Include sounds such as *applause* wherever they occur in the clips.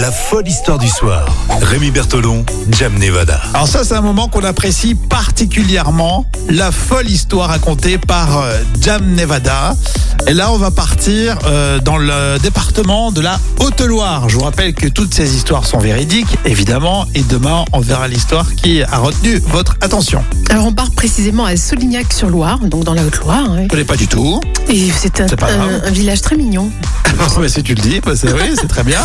La folle histoire du soir. Rémi Bertolon, Jam Nevada. Alors ça, c'est un moment qu'on apprécie particulièrement, la folle histoire racontée par euh, Jam Nevada. Et là, on va partir euh, dans le département de la Haute-Loire. Je vous rappelle que toutes ces histoires sont véridiques, évidemment, et demain, on verra l'histoire qui a retenu votre attention. Alors on part précisément à Solignac-sur-Loire, donc dans la Haute-Loire. hein. Je connais pas du tout. Et c'est un, village très mignon. *laughs* Mais si tu le dis, bah, c'est oui, c'est très bien.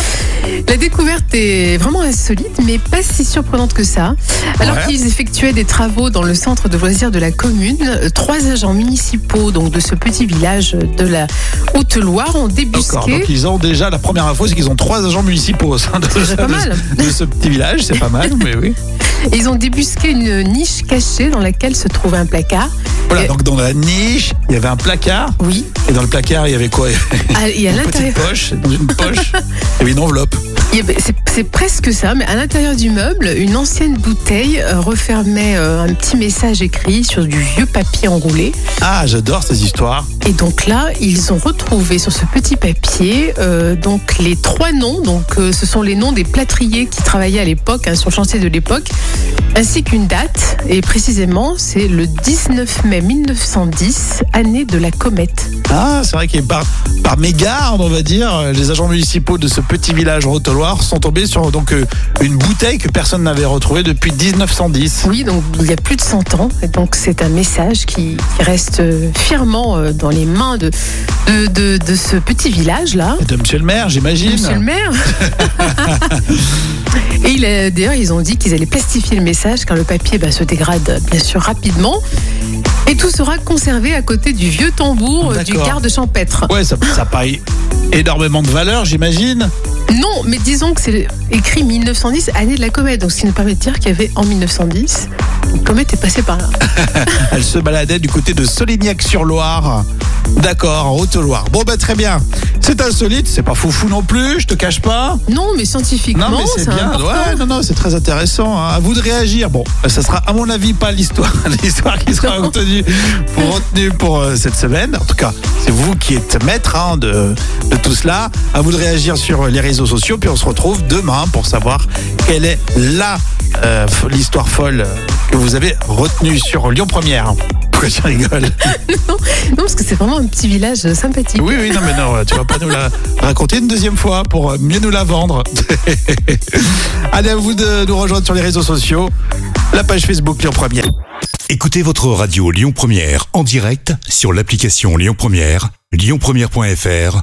La découverte est vraiment insolite, mais pas si surprenante que ça. Alors Ouais. qu'ils effectuaient des travaux dans le centre de loisirs de la commune, trois agents municipaux donc de ce petit village de la Haute-Loire ont D'accord. débusqué. Donc ils ont déjà la première info, c'est qu'ils ont trois agents municipaux au sein de, déjà pas de- mal. de ce petit village. C'est pas mal, mais oui. *laughs* Ils ont débusqué une niche cachée dans laquelle se trouvait un placard. Voilà. Donc dans la niche, il y avait un placard. Oui. Et dans le placard, il y avait quoi? Ah, Et à Une petite poche. Dans une poche, il y avait une enveloppe. Avait- C'est presque ça, mais à l'intérieur du meuble, une ancienne bouteille euh, refermait euh, un petit message écrit sur du vieux papier enroulé. Ah, j'adore ces histoires. Et donc là, ils ont retrouvé sur ce petit papier euh, donc les trois noms. Donc euh, ce sont les noms des plâtriers qui travaillaient à l'époque hein, sur le chantier de l'époque, ainsi qu'une date. Et précisément, c'est le 19 mai 1910, année de la comète. Ah, c'est vrai que par, par mégarde, on va dire, les agents municipaux de ce petit village en Sont tombés sur donc euh, une bouteille que personne n'avait retrouvée depuis 1910. Oui, donc il y a plus de 100 ans. Et donc c'est un message qui, qui reste euh, fièrement euh, dans les mains de, de, de, de ce petit village-là. De Monsieur le maire, j'imagine. Monsieur le maire. *laughs* Et il d'ailleurs, ils ont dit qu'ils allaient plastifier le message car le papier bah, se dégrade bien sûr rapidement. Et tout sera conservé à côté du vieux tambour du garde champêtre. Ouais, ça, ça paye énormément de valeur, j'imagine. Non, mais disons que c'est écrit 1910, année de la comète. Donc ce qui nous permet de dire qu'il y avait en 1910, une comète est passée par là. *laughs* Elle se baladait du côté de Solignac-sur-Loire. D'accord, en Haute-Loire. Bon, bah très bien. C'est insolite, c'est pas foufou non plus, je te cache pas. Non, mais scientifiquement, Non, mais c'est bien. important. Ouais, non, non, c'est très intéressant. hein. À vous de réagir. Bon, euh, ça sera, à mon avis, pas l'histoire, *laughs* l'histoire qui sera retenue pour, retenue pour euh, cette semaine. En tout cas, c'est vous qui êtes maître hein, de, de tout cela. À vous de réagir sur les réseaux sociaux. Puis on se retrouve demain pour savoir quelle est la euh, l'histoire folle que vous avez retenue sur Lyon Première. Pourquoi tu rigoles *laughs* Non, parce que c'est vraiment un petit village euh, sympathique. Oui, oui, non, mais non, tu vas pas nous la *laughs* raconter une deuxième fois pour euh, mieux nous la vendre. *laughs* Allez, à vous de nous rejoindre sur les réseaux sociaux, la page Facebook Lyon Première. Écoutez votre radio Lyon Première en direct sur l'application Lyon Première, lyonpremière.fr